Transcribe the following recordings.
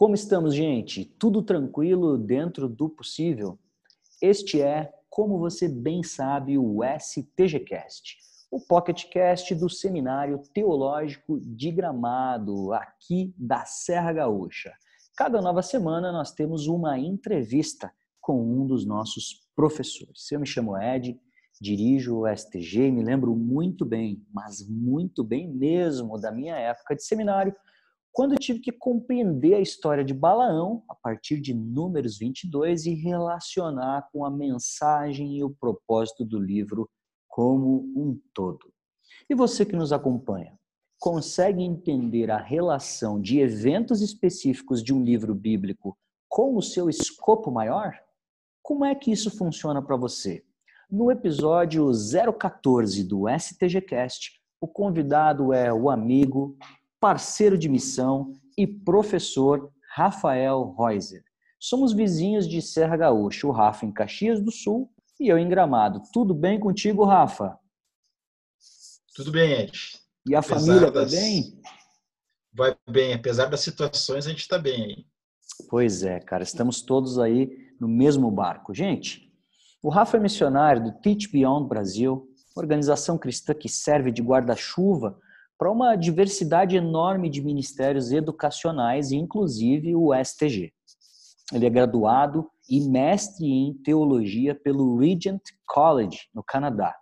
Como estamos, gente? Tudo tranquilo dentro do possível? Este é, como você bem sabe, o STGcast, o PocketCast do Seminário Teológico de Gramado, aqui da Serra Gaúcha. Cada nova semana nós temos uma entrevista com um dos nossos professores. Eu me chamo Ed, dirijo o STG e me lembro muito bem, mas muito bem mesmo, da minha época de seminário, quando tive que compreender a história de Balaão a partir de Números 22 e relacionar com a mensagem e o propósito do livro como um todo. E você que nos acompanha, consegue entender a relação de eventos específicos de um livro bíblico com o seu escopo maior? Como é que isso funciona para você? No episódio 014 do STGcast, o convidado é o amigo, parceiro de missão e professor Rafael Reuser. Somos vizinhos de Serra Gaúcha, o Rafa em Caxias do Sul e eu em Gramado. Tudo bem contigo, Rafa? Tudo bem, Ed. E a apesar família vai bem? Vai bem, apesar das situações, a gente está bem aí. Pois é, cara, estamos todos aí no mesmo barco. Gente, o Rafa é missionário do Teach Beyond Brasil, organização cristã que serve de guarda-chuva para uma diversidade enorme de ministérios educacionais, inclusive o STG. Ele é graduado e mestre em teologia pelo Regent College, no Canadá.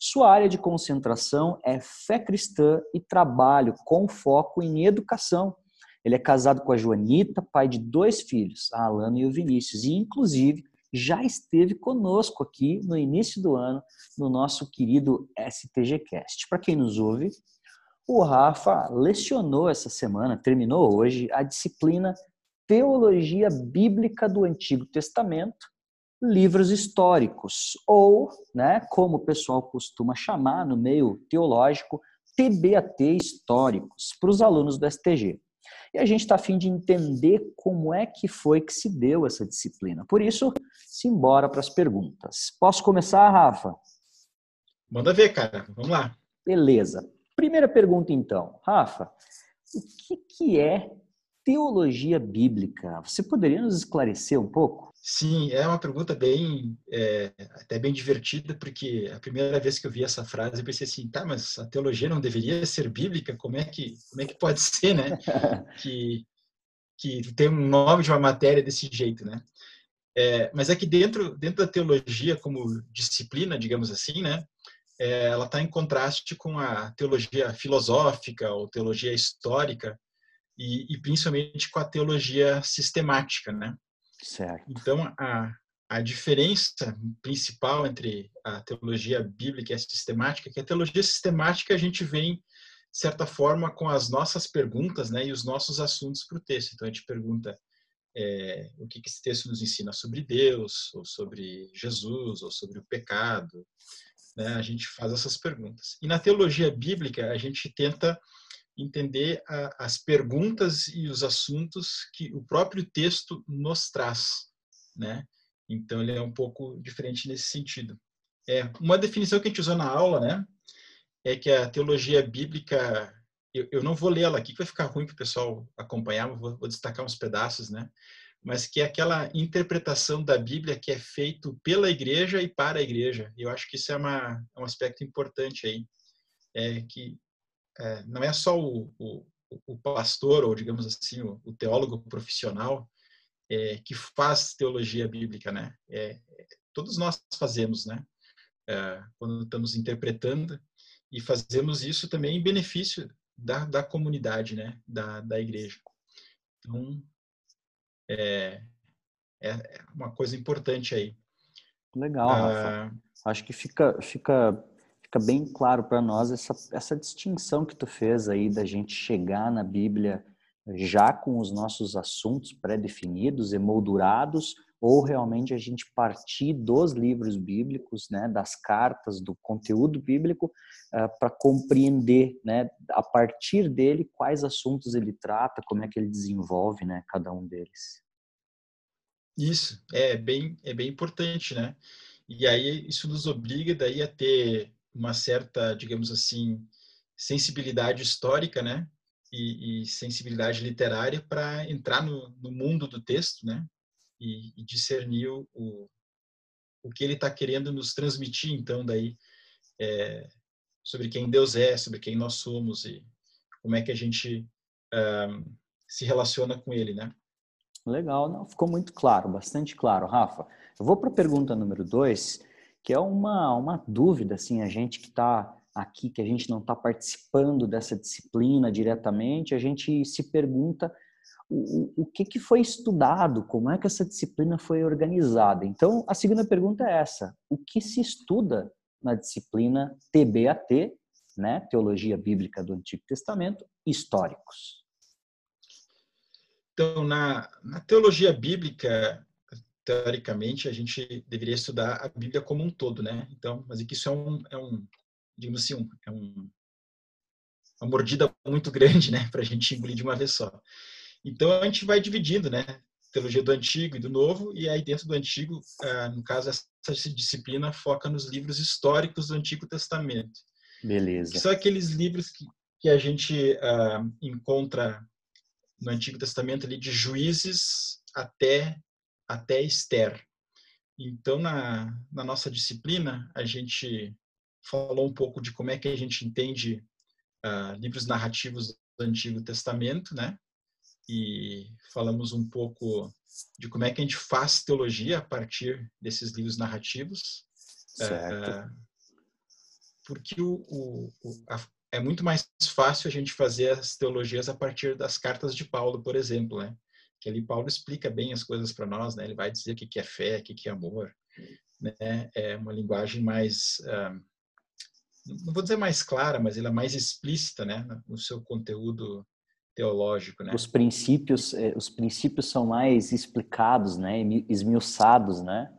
Sua área de concentração é fé cristã e trabalho com foco em educação. Ele é casado com a Joanita, pai de dois filhos, a Alana e o Vinícius, e inclusive já esteve conosco aqui no início do ano no nosso querido STGcast. Para quem nos ouve, o Rafa lecionou essa semana, terminou hoje, a disciplina Teologia Bíblica do Antigo Testamento, livros históricos, ou, né, como o pessoal costuma chamar no meio teológico, TBAT históricos, para os alunos do STG. E a gente está afim de entender como é que foi que se deu essa disciplina. Por isso, simbora para as perguntas. Posso começar, Rafa? Manda ver, cara. Vamos lá. Beleza. Primeira pergunta, então. Rafa, o que, que é teologia bíblica? Você poderia nos esclarecer um pouco? Sim, é uma pergunta bem, é, até bem divertida, porque a primeira vez que eu vi essa frase eu pensei assim, tá, mas a teologia não deveria ser bíblica? Como é que, como é que pode ser, né? que, que tem um nome de uma matéria desse jeito, né? É, mas é que dentro, dentro da teologia como disciplina, digamos assim, né? É, ela está em contraste com a teologia filosófica ou teologia histórica e, e, principalmente com a teologia sistemática, né? Certo. Então a, a diferença principal entre a teologia bíblica e a sistemática é que a teologia sistemática a gente vem de certa forma com as nossas perguntas, né, e os nossos assuntos para o texto. Então a gente pergunta é, o que, que esse texto nos ensina sobre Deus, ou sobre Jesus, ou sobre o pecado, né? A gente faz essas perguntas. E na teologia bíblica, a gente tenta entender a, as perguntas e os assuntos que o próprio texto nos traz. Né? Então, ele é um pouco diferente nesse sentido. É, uma definição que a gente usou na aula né, é que a teologia bíblica eu, não vou lê-la aqui, que vai ficar ruim para o pessoal acompanhar, vou, vou, destacar uns pedaços, né? Mas que é aquela interpretação da Bíblia que é feito pela igreja e para a igreja. Eu acho que isso é, uma, é um aspecto importante aí, é que é, não é só o, o, o, pastor ou digamos assim o, o teólogo profissional é, que faz teologia bíblica, né? É, todos nós fazemos, né? É, quando estamos interpretando e fazemos isso também em benefício da, da comunidade, né? Da, da igreja. Então é, é, é uma coisa importante aí. Legal, Rafa. Ah, Acho que fica, fica, fica bem claro para nós essa, essa distinção que tu fez aí da gente chegar na Bíblia já com os nossos assuntos pré-definidos, emoldurados, ou realmente a gente partir dos livros bíblicos, né, das cartas, do conteúdo bíblico, uh, para compreender, né, a partir dele quais assuntos ele trata, como é que ele desenvolve, né, cada um deles. Isso é bem é bem importante, né? E aí isso nos obriga daí a ter uma certa, digamos assim, sensibilidade histórica, né? e, e sensibilidade literária para entrar no, no, mundo do texto, né? E, e discernir o, o, que ele está querendo nos transmitir, então, daí, é, sobre quem Deus é, sobre quem nós somos e como é que a gente um, se relaciona com ele, né? Legal, não, ficou muito claro, bastante claro, Rafa. Eu vou para a pergunta número dois, que é uma, uma dúvida, assim, a gente que está aqui, que a gente não está participando dessa disciplina diretamente, a gente se pergunta o, o que, que foi estudado, como é que essa disciplina foi organizada. Então, a segunda pergunta é essa: o que se estuda na disciplina TBAT, né, Teologia Bíblica do Antigo Testamento, históricos? Então, na, na teologia bíblica, teoricamente, a gente deveria estudar a Bíblia como um todo, né? Então, mas é que isso é um, é um digamos assim, um, é um, uma mordida muito grande, né, para a gente engolir de uma vez só. Então a gente vai dividindo, né, teologia do Antigo e do Novo, e aí dentro do Antigo, ah, no caso essa disciplina foca nos livros históricos do Antigo Testamento. Beleza. Que são aqueles livros que, que a gente ah, encontra no Antigo Testamento ali de Juízes até até Esther. Então na, na nossa disciplina a gente falou um pouco de como é que a gente entende uh, livros narrativos do Antigo Testamento, né? E falamos um pouco de como é que a gente faz teologia a partir desses livros narrativos. Certo. Uh, porque o, o, o a, é muito mais fácil a gente fazer as teologias a partir das cartas de Paulo, por exemplo, né? Que ali Paulo explica bem as coisas para nós, né? Ele vai dizer o que é fé, o que é amor, né? É uma linguagem mais uh, não vou dizer mais clara, mas ela é mais explícita, né, no seu conteúdo teológico, né? Os princípios, eh, os princípios são mais explicados, né, esmiuçados, né?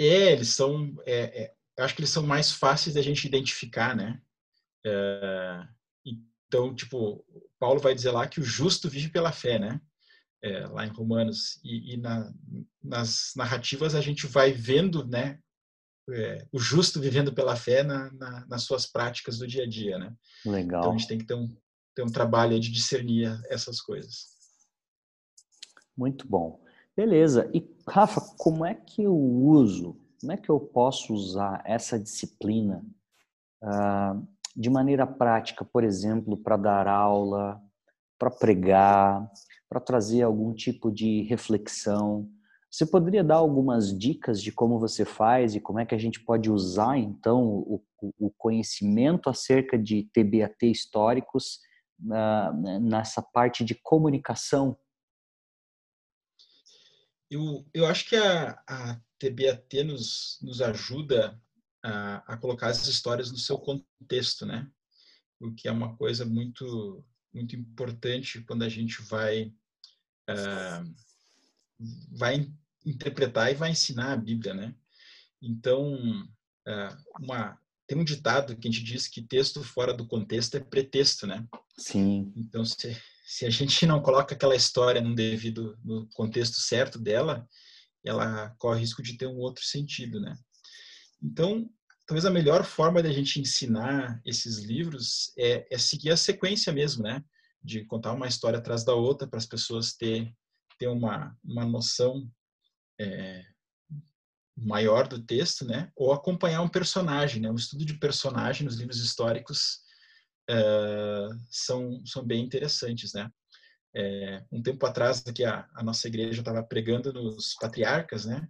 É, eles são, é, é, eu acho que eles são mais fáceis da gente identificar, né? É, então, tipo, Paulo vai dizer lá que o justo vive pela fé, né? É, lá em Romanos e, e na, nas narrativas a gente vai vendo, né, é, o justo vivendo pela fé na, na, nas suas práticas do dia a dia, né? Legal. Então a gente tem que ter um, ter um trabalho de discernir essas coisas. Muito bom. Beleza. E Rafa, como é que eu uso, como é que eu posso usar essa disciplina uh, de maneira prática, por exemplo, para dar aula, para pregar, para trazer algum tipo de reflexão? Você poderia dar algumas dicas de como você faz e como é que a gente pode usar, então, o, o conhecimento acerca de TBAT históricos uh, nessa parte de comunicação? Eu, eu acho que a, a TBAT nos, nos ajuda a, a colocar as histórias no seu contexto, né? O que é uma coisa muito, muito importante quando a gente vai, uh, vai interpretar e vai ensinar a Bíblia, né? Então, é, uma, tem um ditado que a gente diz que texto fora do contexto é pretexto, né? Sim. Então, se, se a gente não coloca aquela história no devido no contexto certo dela, ela corre risco de ter um outro sentido, né? Então, talvez a melhor forma da gente ensinar esses livros é, é, seguir a sequência mesmo, né? De contar uma história atrás da outra para as pessoas ter, ter uma, uma noção é, maior do texto, né? Ou acompanhar um personagem, né? Um estudo de personagem nos livros históricos é, são são bem interessantes, né? É, um tempo atrás aqui a, a nossa igreja estava pregando nos patriarcas, né?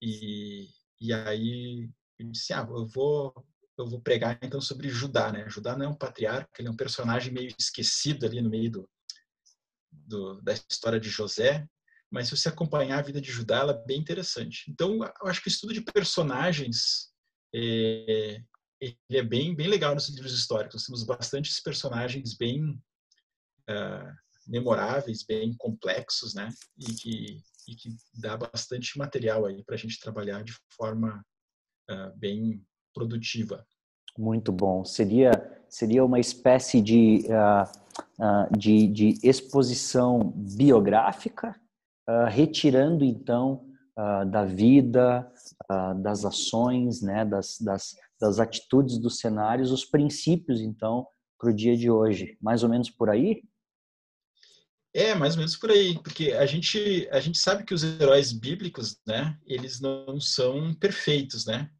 E, e aí eu disse, ah, eu vou eu vou pregar então sobre Judá, né? Judá não é um patriarca, ele é um personagem meio esquecido ali no meio do, do da história de José, mas se você acompanhar a vida de Judá, ela é bem interessante. Então, eu acho que o estudo de personagens é, é bem, bem legal nos livros históricos. Nós temos bastantes personagens bem uh, memoráveis, bem complexos, né? E que, e que dá bastante material aí para a gente trabalhar de forma uh, bem produtiva. Muito bom. Seria seria uma espécie de, uh, de, de exposição biográfica uh, retirando então uh, da vida, uh, das ações, né, das, das, das atitudes dos cenários, os princípios então para o dia de hoje? Mais ou menos por aí? É, mais ou menos por aí, porque a gente, a gente sabe que os heróis bíblicos, né, eles não são perfeitos, né?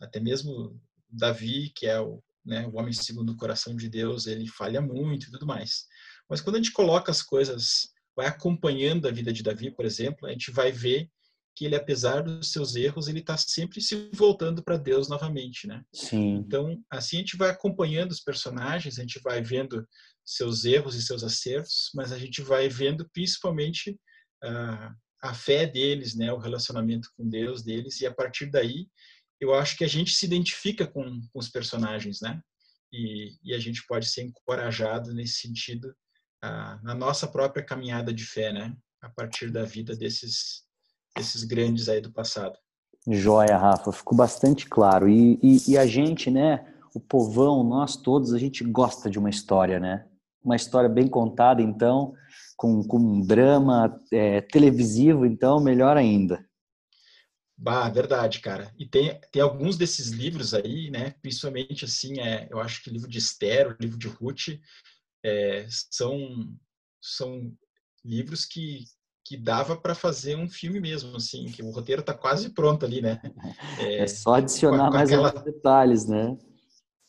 Até mesmo Davi, que é o, né, o homem segundo o coração de Deus, ele falha muito e tudo mais. Mas quando a gente coloca as coisas, vai acompanhando a vida de Davi, por exemplo, a gente vai ver que ele, apesar dos seus erros, ele está sempre se voltando para Deus novamente, né? Sim. Então, assim a gente vai acompanhando os personagens, a gente vai vendo seus erros e seus acertos, mas a gente vai vendo principalmente uh, a fé deles, né? O relacionamento com Deus deles e a partir daí eu acho que a gente se identifica com, com os personagens, né? E, e, a gente pode ser encorajado nesse sentido na nossa própria caminhada de fé, né? A partir da vida desses esses grandes aí do passado. Joia, Rafa, ficou bastante claro. E, e, e, a gente, né, o povão, nós todos, a gente gosta de uma história, né? Uma história bem contada, então, com, com um drama é, televisivo, então, melhor ainda. Bah, verdade, cara. E tem, tem alguns desses livros aí, né? Principalmente, assim, é, eu acho que o livro de Esther, o livro de Ruth, é, são, são livros que, que dava para fazer um filme mesmo, assim, que o roteiro está quase pronto ali, né? É, é só adicionar com, com mais aquela... detalhes, né?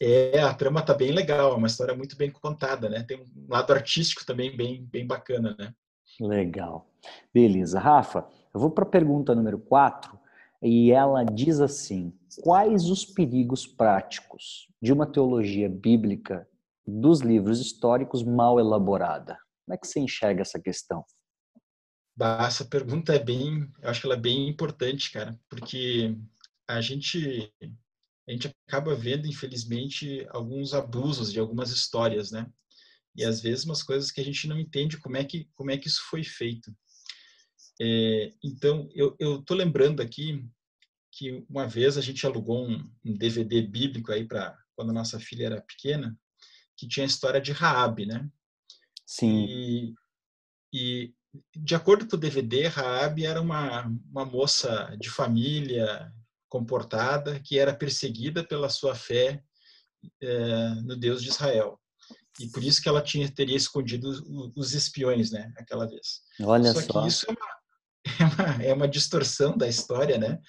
É, a trama tá bem legal, é uma história muito bem contada, né? Tem um lado artístico também bem, bem bacana, né? Legal. Beleza. Rafa, eu vou para a pergunta número 4 e ela diz assim: Quais os perigos práticos de uma teologia bíblica dos livros históricos mal elaborada? Como é que você enxerga essa questão? Essa pergunta é bem, eu acho que ela é bem importante, cara, porque a gente a gente acaba vendo, infelizmente, alguns abusos de algumas histórias, né? E às vezes umas coisas que a gente não entende como é que como é que isso foi feito. É, então, eu eu tô lembrando aqui que uma vez a gente alugou um, um DVD bíblico aí para quando a nossa filha era pequena, que tinha a história de Raabe, né? Sim. E, e de acordo com o DVD, Raab era uma, uma moça de família comportada que era perseguida pela sua fé é, no Deus de Israel. E por isso que ela tinha, teria escondido os espiões, né, aquela vez. Olha só. Só que isso é uma, é uma, é uma distorção da história, né,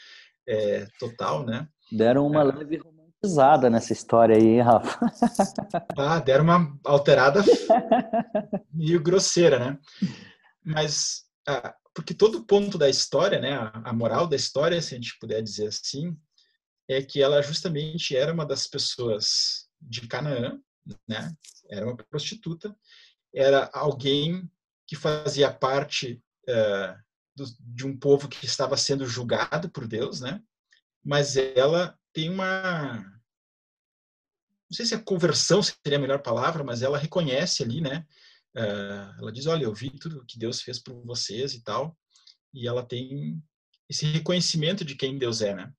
é, total, né. Deram uma é. leve romantizada nessa história aí, Rafa. Ah, deram uma alterada meio grosseira, né. Mas, ah, porque todo ponto da história, né, a, moral da história, se a gente puder dizer assim, é que ela justamente era uma das pessoas de Canaã, né? Era uma prostituta, era alguém que fazia parte uh, do, de um povo que estava sendo julgado por Deus, né? Mas ela tem uma não sei se a conversão seria a melhor palavra, mas ela reconhece ali, né, Uh, ela diz: Olha, eu vi tudo que Deus fez por vocês e tal. E ela tem esse reconhecimento de quem Deus é, né?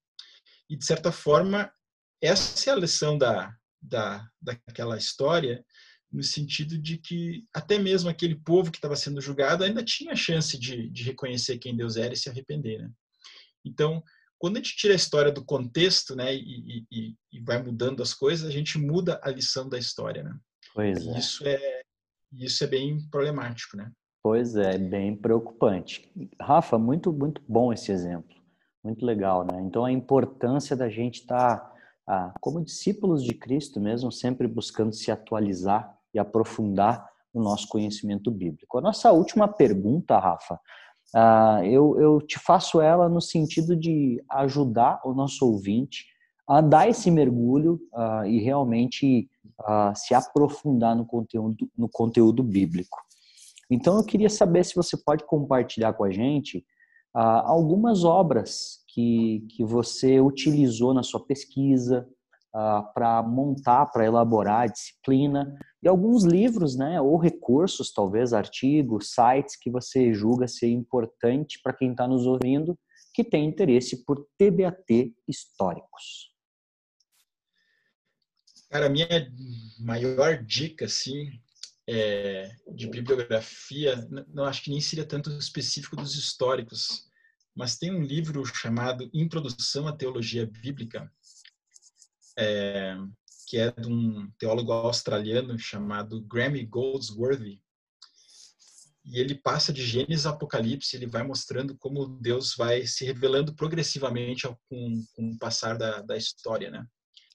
E de certa forma, essa é a lição da, da, daquela história, no sentido de que até mesmo aquele povo que estava sendo julgado ainda tinha chance de, de reconhecer quem Deus era e se arrepender, né? Então, quando a gente tira a história do contexto, né, e, e, e vai mudando as coisas, a gente muda a lição da história, né? Pois é. Isso é, isso é bem problemático, né? Pois é, bem preocupante. Rafa, muito, muito bom esse exemplo. Muito legal, né? Então, a importância da gente estar, tá, como discípulos de Cristo mesmo, sempre buscando se atualizar e aprofundar o nosso conhecimento bíblico. A nossa última pergunta, Rafa, ah, eu, eu te faço ela no sentido de ajudar o nosso ouvinte a dar esse mergulho uh, e realmente uh, se aprofundar no conteúdo, no conteúdo bíblico. Então, eu queria saber se você pode compartilhar com a gente algumas obras que, que você utilizou na sua pesquisa para montar, para elaborar a disciplina, e alguns livros, né, ou recursos, talvez artigos, sites que você julga ser importante para quem está nos ouvindo que tem interesse por TBAT históricos. Cara, a minha maior dica, assim, é, de bibliografia, não acho que nem seria tanto específico dos históricos, mas tem um livro chamado Introdução à Teologia Bíblica, é, que é de um teólogo australiano chamado Grammy Goldsworthy. E ele passa de Gênesis a Apocalipse, ele vai mostrando como Deus vai se revelando progressivamente com, com o passar da, da história, né?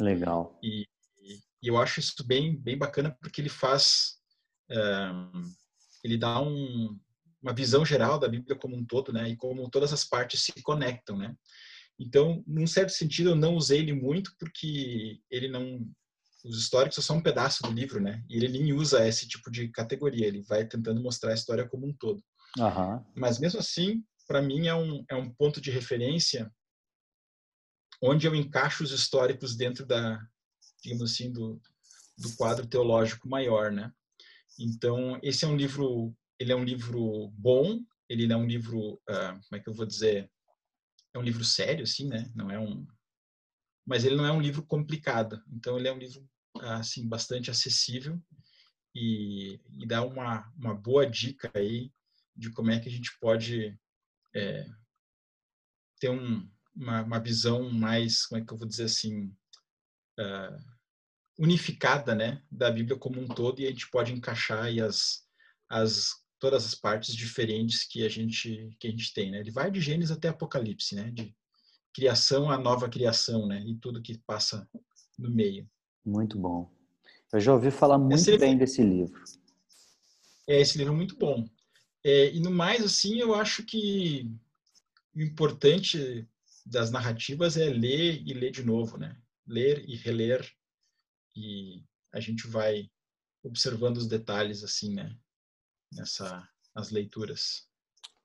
Legal. E, e, eu acho isso bem, bem bacana porque ele faz, um, ele dá um, uma visão geral da Bíblia como um todo, né? E como todas as partes se conectam, né? Então, num certo sentido, eu não usei ele muito porque ele não os históricos são só um pedaço do livro, né? E ele nem usa esse tipo de categoria, ele vai tentando mostrar a história como um todo. Uhum. Mas mesmo assim, para mim é um, é um ponto de referência onde eu encaixo os históricos dentro da, digamos assim, do, do quadro teológico maior, né? Então, esse é um livro, ele é um livro bom, ele é um livro, uh, como é que eu vou dizer, é um livro sério, assim, né? Não é um, mas ele não é um livro complicado. Então, ele é um livro assim bastante acessível e, e dá uma, uma boa dica aí de como é que a gente pode é, ter um, uma, uma, visão mais, como é que eu vou dizer assim, uh, unificada, né, da Bíblia como um todo e a gente pode encaixar aí as, as todas as partes diferentes que a gente que a gente tem, né? Ele vai de Gênesis até Apocalipse, né? De criação à nova criação, né? E tudo que passa no meio. Muito bom. Eu já ouvi falar muito esse bem livro, desse livro. É, esse livro é muito bom. É, e no mais, assim, eu acho que o importante das narrativas é ler e ler de novo, né? Ler e reler e a gente vai observando os detalhes, assim, né? Nessa, nas leituras.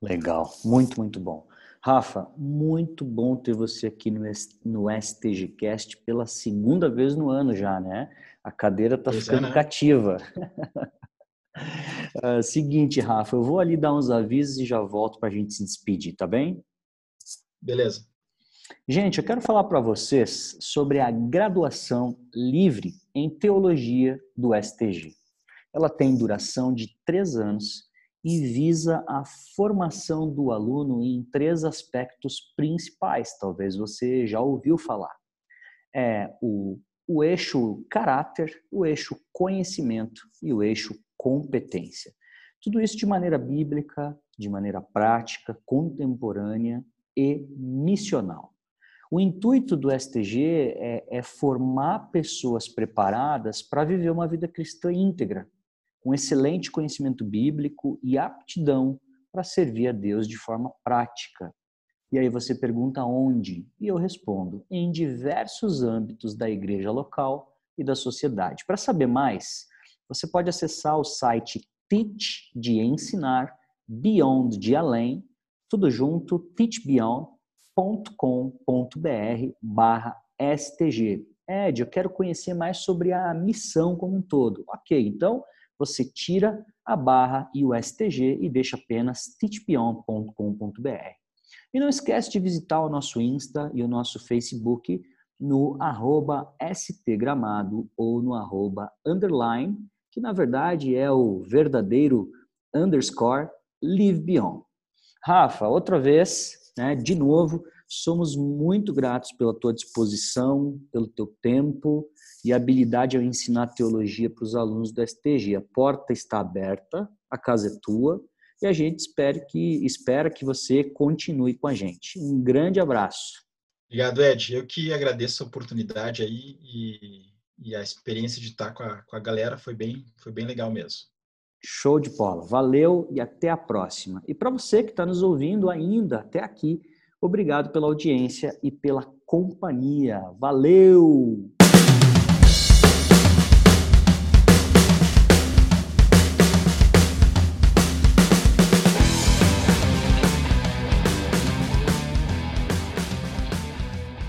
Legal, muito, muito bom. Rafa, muito bom ter você aqui no, no STGcast pela segunda vez no ano já, né? A cadeira tá pois é, ficando é, né? cativa. uh, seguinte, Rafa, eu vou ali dar uns avisos e já volto para a gente se despedir, tá bem? Beleza. Gente, eu quero falar para vocês sobre a graduação livre em teologia do STG. Ela tem duração de três anos e visa a formação do aluno em três aspectos principais, talvez você já ouviu falar. É o, o eixo caráter, o eixo conhecimento e o eixo competência. Tudo isso de maneira bíblica, de maneira prática, contemporânea e missional. O intuito do STG é, é formar pessoas preparadas para viver uma vida cristã íntegra, com excelente conhecimento bíblico e aptidão para servir a Deus de forma prática. E aí você pergunta onde? E eu respondo: em diversos âmbitos da igreja local e da sociedade. Para saber mais, você pode acessar o site Teach de ensinar, Beyond de além, tudo junto, teachbeyond.com.br barra STG. Ed, eu quero conhecer mais sobre a missão como um todo. Ok, então você tira a barra e o STG e deixa apenas teachbeyond.com.br. E não esquece de visitar o nosso Insta e o nosso Facebook no arroba stgramado ou no arroba underline, que na verdade é o verdadeiro underscore live beyond. Rafa, outra vez, né, de novo, somos muito gratos pela tua disposição, pelo teu tempo, e habilidade ao ensinar teologia para os alunos do STG. A porta está aberta, a casa é tua e a gente espera que, espera que você continue com a gente. Um grande abraço. Obrigado, Ed. Eu que agradeço a oportunidade aí e, e a experiência de estar com a, com a galera foi bem, foi bem legal mesmo. Show de bola. Valeu e até a próxima. E para você que está nos ouvindo ainda até aqui, obrigado pela audiência e pela companhia. Valeu!